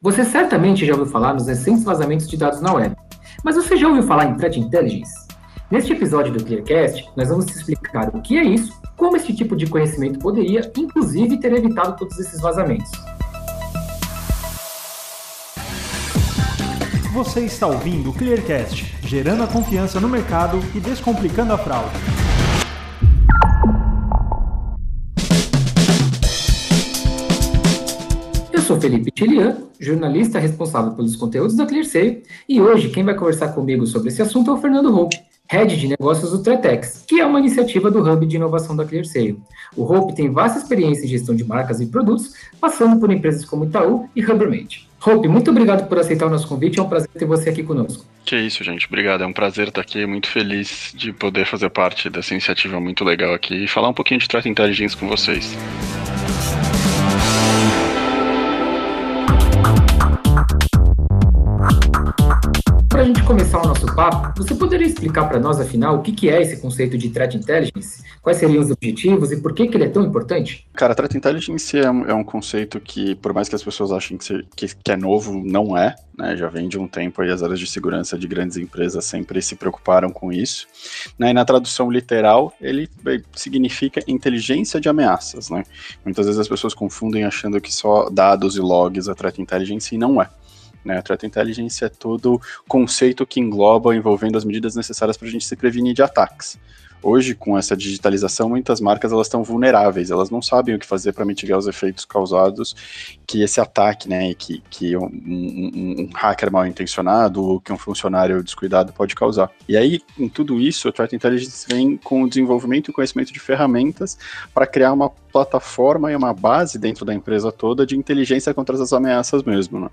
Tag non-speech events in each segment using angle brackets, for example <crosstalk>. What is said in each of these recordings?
Você certamente já ouviu falar nos recentes vazamentos de dados na web, mas você já ouviu falar em Threat Intelligence? Neste episódio do Clearcast, nós vamos te explicar o que é isso, como esse tipo de conhecimento poderia, inclusive, ter evitado todos esses vazamentos. Você está ouvindo o Clearcast, gerando a confiança no mercado e descomplicando a fraude. Sou Felipe Tilian, jornalista responsável pelos conteúdos da ClearSale, e hoje quem vai conversar comigo sobre esse assunto é o Fernando Hope, Head de Negócios do Tretex, que é uma iniciativa do Hub de Inovação da ClearSale. O Hope tem vasta experiência em gestão de marcas e produtos, passando por empresas como Itaú e Rubbermaid. Hope, muito obrigado por aceitar o nosso convite, é um prazer ter você aqui conosco. Que isso, gente, obrigado, é um prazer estar aqui, muito feliz de poder fazer parte dessa iniciativa muito legal aqui e falar um pouquinho de Threat Intelligence com vocês. Começar o nosso papo, você poderia explicar para nós, afinal, o que, que é esse conceito de Threat Intelligence? Quais seriam os objetivos e por que, que ele é tão importante? Cara, Threat Intelligence é um, é um conceito que, por mais que as pessoas achem que, que, que é novo, não é. Né, já vem de um tempo aí as áreas de segurança de grandes empresas sempre se preocuparam com isso. Né, e na tradução literal, ele significa inteligência de ameaças. Né? Muitas vezes as pessoas confundem achando que só dados e logs é Threat Intelligence e não é. Né? A Threat Intelligence é todo conceito que engloba envolvendo as medidas necessárias para a gente se prevenir de ataques. Hoje, com essa digitalização, muitas marcas elas estão vulneráveis, elas não sabem o que fazer para mitigar os efeitos causados que esse ataque, né, que, que um, um, um, hacker mal intencionado ou que um funcionário descuidado pode causar. E aí, em tudo isso, a Threat Intelligence vem com o desenvolvimento e conhecimento de ferramentas para criar uma plataforma e uma base dentro da empresa toda de inteligência contra essas ameaças mesmo, né?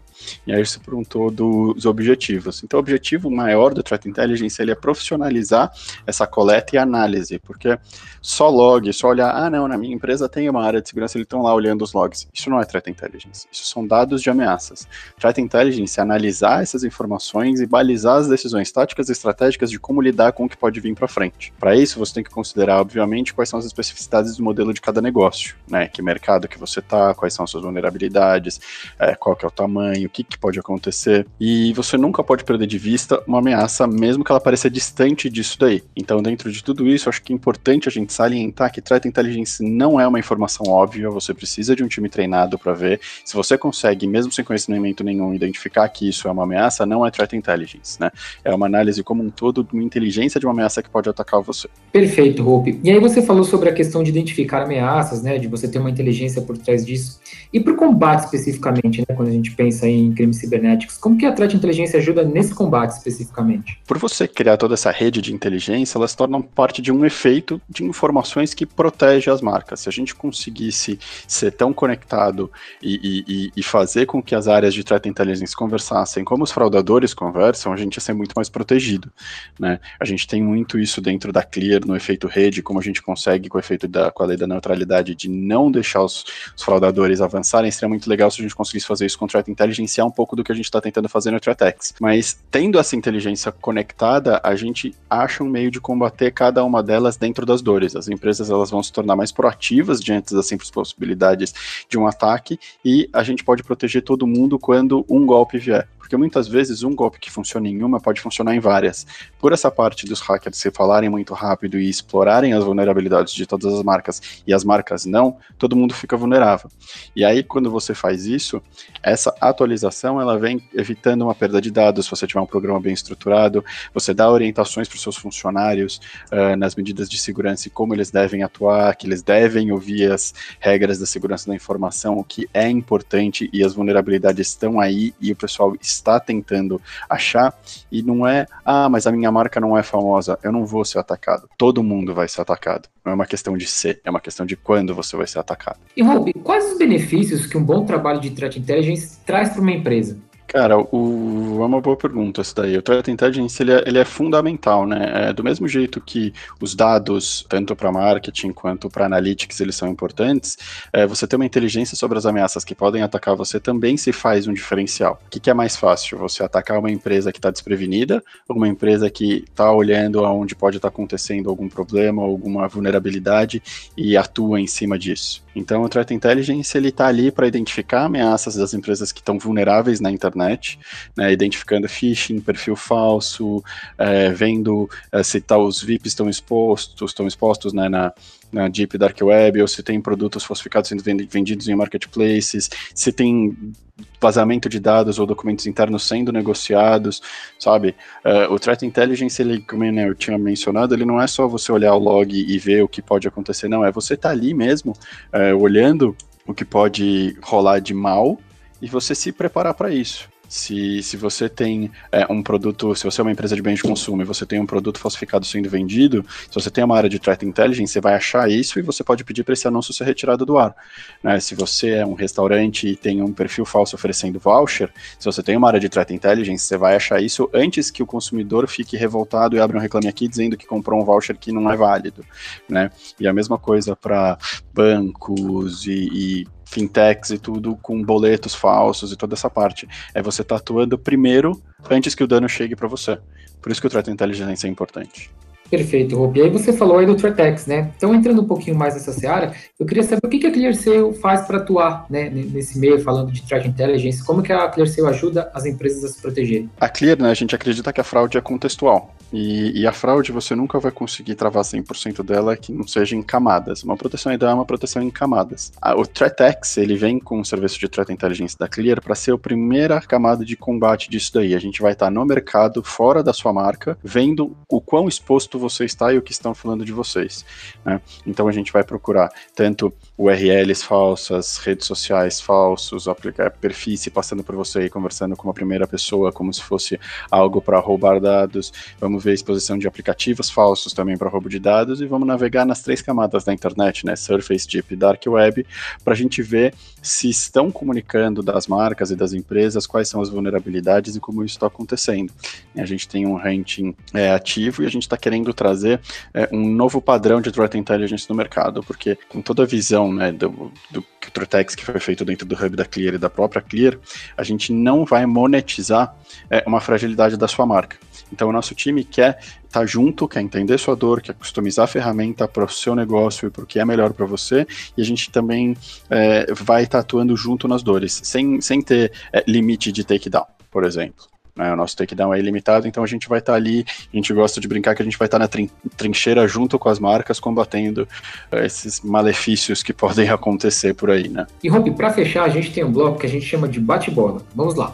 E aí se perguntou dos objetivos. Então, o objetivo maior do Threat Intelligence ele é profissionalizar essa coleta e análise, porque só log, só olhar, ah, não, na minha empresa tem uma área de segurança, eles estão lá olhando os logs. Isso não é Threat Intelligence, isso são dados de ameaças. Threat Intelligence é analisar essas informações e balizar as decisões táticas e estratégicas de como lidar com o que pode vir para frente. Para isso, você tem que considerar, obviamente, quais são as especificidades do modelo de cada negócio, né? Que mercado que você tá, quais são as suas vulnerabilidades, é, qual que é o tamanho, o que, que pode acontecer. E você nunca pode perder de vista uma ameaça, mesmo que ela pareça distante disso daí. Então, dentro de tudo isso, acho que é importante a gente salientar que Threat Intelligence não é uma informação óbvia, você precisa de um time treinado para ver. Se você consegue, mesmo sem conhecimento nenhum, identificar que isso é uma ameaça, não é Threat Intelligence, né? É uma análise como um todo de uma inteligência de uma ameaça que pode atacar você. Perfeito, Hope. E aí você falou sobre a questão de identificar ameaças, né? De você ter uma inteligência por trás disso. E para o combate especificamente, né? Quando a gente pensa em crimes cibernéticos, como que a Threat Intelligence ajuda nesse combate especificamente? Por você criar toda essa rede de inteligência, elas tornam parte de um efeito de informações que protege as marcas. Se a gente conseguisse ser tão conectado e, e, e fazer com que as áreas de threat intelligence conversassem como os fraudadores conversam, a gente ia ser muito mais protegido. Né? A gente tem muito isso dentro da Clear, no efeito rede, como a gente consegue com o efeito da com a lei da neutralidade de não deixar os, os fraudadores avançarem. Seria muito legal se a gente conseguisse fazer isso com threat intelligence, é um pouco do que a gente está tentando fazer no ThreatX. Mas tendo essa inteligência conectada, a gente acha um meio de combater cada uma delas dentro das dores. As empresas elas vão se tornar mais proativas diante das simples possibilidades de um ataque e a gente pode proteger todo mundo quando um golpe vier porque muitas vezes um golpe que funciona em uma pode funcionar em várias. Por essa parte dos hackers se falarem muito rápido e explorarem as vulnerabilidades de todas as marcas e as marcas não, todo mundo fica vulnerável. E aí quando você faz isso, essa atualização ela vem evitando uma perda de dados. Se você tiver um programa bem estruturado, você dá orientações para os seus funcionários uh, nas medidas de segurança e como eles devem atuar, que eles devem ouvir as regras da segurança da informação, o que é importante e as vulnerabilidades estão aí e o pessoal está tentando achar e não é, ah, mas a minha marca não é famosa, eu não vou ser atacado. Todo mundo vai ser atacado. Não é uma questão de ser, é uma questão de quando você vai ser atacado. E Rob, quais os benefícios que um bom trabalho de threat intelligence traz para uma empresa? Cara, o, é uma boa pergunta essa daí. O Threat Intelligence ele é, ele é fundamental, né? É, do mesmo jeito que os dados, tanto para marketing quanto para analytics, eles são importantes, é, você ter uma inteligência sobre as ameaças que podem atacar você também se faz um diferencial. O que, que é mais fácil? Você atacar uma empresa que está desprevenida uma empresa que está olhando aonde pode estar tá acontecendo algum problema, alguma vulnerabilidade e atua em cima disso? Então, o Threat Intelligence ele está ali para identificar ameaças das empresas que estão vulneráveis na internet, né, identificando phishing, perfil falso, é, vendo é, se tá, os VIPs estão expostos, estão expostos né, na, na Deep Dark Web, ou se tem produtos falsificados sendo vendidos em marketplaces, se tem vazamento de dados ou documentos internos sendo negociados, sabe? Uh, o Threat Intelligence, ele, como eu tinha mencionado, ele não é só você olhar o log e ver o que pode acontecer, não, é você estar tá ali mesmo, uh, olhando o que pode rolar de mal e você se preparar para isso. Se, se você tem é, um produto, se você é uma empresa de bens de consumo e você tem um produto falsificado sendo vendido, se você tem uma área de threat intelligence, você vai achar isso e você pode pedir para esse anúncio ser retirado do ar. Né? Se você é um restaurante e tem um perfil falso oferecendo voucher, se você tem uma área de threat intelligence, você vai achar isso antes que o consumidor fique revoltado e abra um reclame aqui dizendo que comprou um voucher que não é válido. Né? E a mesma coisa para bancos e, e fintechs e tudo com boletos falsos e toda essa parte. É você tá atuando primeiro antes que o dano chegue para você. Por isso que o threat intelligence é importante. Perfeito. E aí você falou aí do Threatex, né? Então, entrando um pouquinho mais nessa seara, eu queria saber o que, que a ClearSale faz para atuar né, nesse meio, falando de Threat Intelligence, como que a ClearSale ajuda as empresas a se protegerem? A Clear, né, a gente acredita que a fraude é contextual. E, e a fraude você nunca vai conseguir travar 100% dela que não seja em camadas. Uma proteção ideal é uma proteção em camadas. A, o ThreatX, ele vem com o serviço de Threat Intelligence da Clear para ser a primeira camada de combate disso daí. A gente vai estar tá no mercado, fora da sua marca, vendo o quão exposto você está e o que estão falando de vocês. Né? Então a gente vai procurar tanto URLs falsas, redes sociais falsos, aplicar perfis se passando por você e conversando com uma primeira pessoa como se fosse algo para roubar dados. Vamos ver a exposição de aplicativos falsos também para roubo de dados e vamos navegar nas três camadas da internet, né? Surface, Deep Dark Web, para a gente ver se estão comunicando das marcas e das empresas quais são as vulnerabilidades e como isso está acontecendo. A gente tem um ranking é, ativo e a gente está querendo trazer é, um novo padrão de threat intelligence no mercado, porque com toda a visão né, do, do que foi feito dentro do hub da Clear e da própria Clear, a gente não vai monetizar é, uma fragilidade da sua marca. Então, o nosso time quer estar tá junto, quer entender sua dor, quer customizar a ferramenta para o seu negócio e para o que é melhor para você, e a gente também é, vai estar tá atuando junto nas dores, sem, sem ter é, limite de takedown, por exemplo. Né, o nosso takedown é ilimitado, então a gente vai estar tá ali, a gente gosta de brincar que a gente vai estar tá na trin trincheira junto com as marcas, combatendo uh, esses malefícios que <laughs> podem acontecer por aí, né? E Rob, para fechar, a gente tem um bloco que a gente chama de bate-bola. Vamos lá.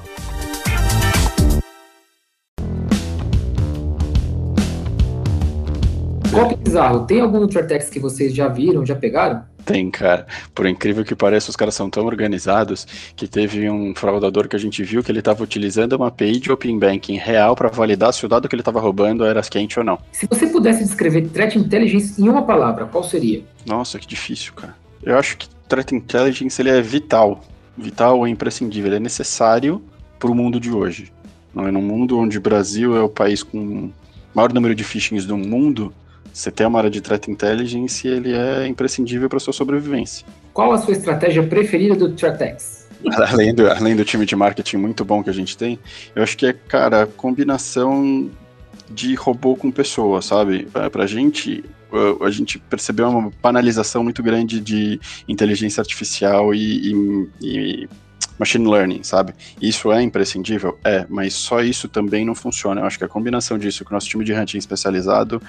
Golpe bizarro. Tem algum Nutratex que vocês já viram, já pegaram? Tem, cara. Por incrível que pareça, os caras são tão organizados que teve um fraudador que a gente viu que ele estava utilizando uma API de Open Banking real para validar se o dado que ele estava roubando era quente ou não. Se você pudesse descrever Threat Intelligence em uma palavra, qual seria? Nossa, que difícil, cara. Eu acho que Threat Intelligence ele é vital. Vital é imprescindível. Ele é necessário para o mundo de hoje. Não é num mundo onde o Brasil é o país com o maior número de phishings do mundo, você ter uma área de threat intelligence, ele é imprescindível para sua sobrevivência. Qual a sua estratégia preferida do ThreatX? <laughs> Além do, além do time de marketing muito bom que a gente tem, eu acho que é, cara, combinação de robô com pessoa, sabe? Pra gente, a gente percebeu uma banalização muito grande de inteligência artificial e, e, e machine learning, sabe? Isso é imprescindível? É, mas só isso também não funciona. Eu acho que a combinação disso com o nosso time de hunting especializado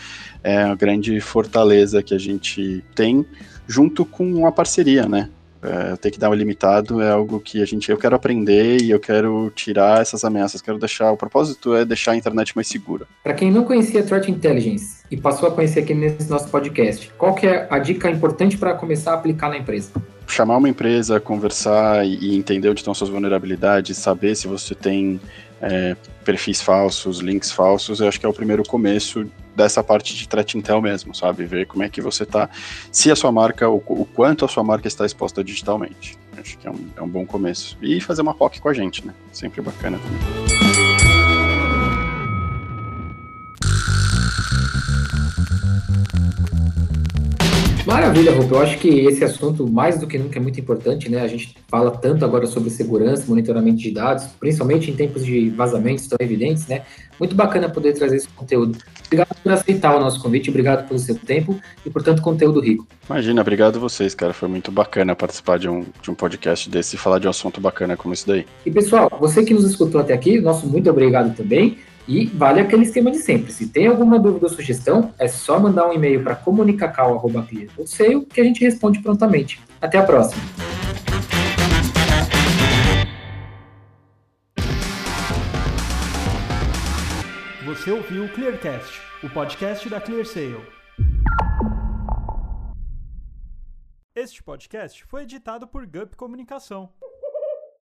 é a grande fortaleza que a gente tem, junto com uma parceria, né? É, ter que dar um limitado é algo que a gente eu quero aprender e eu quero tirar essas ameaças, quero deixar o propósito é deixar a internet mais segura. Para quem não conhecia Threat Intelligence e passou a conhecer aqui nesse nosso podcast, qual que é a dica importante para começar a aplicar na empresa? Chamar uma empresa, conversar e entender onde estão suas vulnerabilidades, saber se você tem é, perfis falsos, links falsos, eu acho que é o primeiro começo dessa parte de threat intel mesmo, sabe? Ver como é que você está, se a sua marca, o, o, quanto a sua marca está exposta digitalmente. Acho que é um, é um bom começo. E fazer uma POC com a gente, né? Sempre bacana também. Maravilha, Rupo. Eu acho que esse assunto, mais do que nunca, é muito importante, né? A gente fala tanto agora sobre segurança, monitoramento de dados, principalmente em tempos de vazamentos tão evidentes, né? Muito bacana poder trazer esse conteúdo. Obrigado por aceitar o nosso convite, obrigado pelo seu tempo e por tanto conteúdo rico. Imagina, obrigado a vocês, cara. Foi muito bacana participar de um, de um podcast desse e falar de um assunto bacana como esse daí. E pessoal, você que nos escutou até aqui, nosso muito obrigado também. E vale aquele esquema de sempre. Se tem alguma dúvida ou sugestão, é só mandar um e-mail para comunicacal.clear.seio que a gente responde prontamente. Até a próxima. Você ouviu o Clearcast, o podcast da ClearSale. Este podcast foi editado por Gup Comunicação.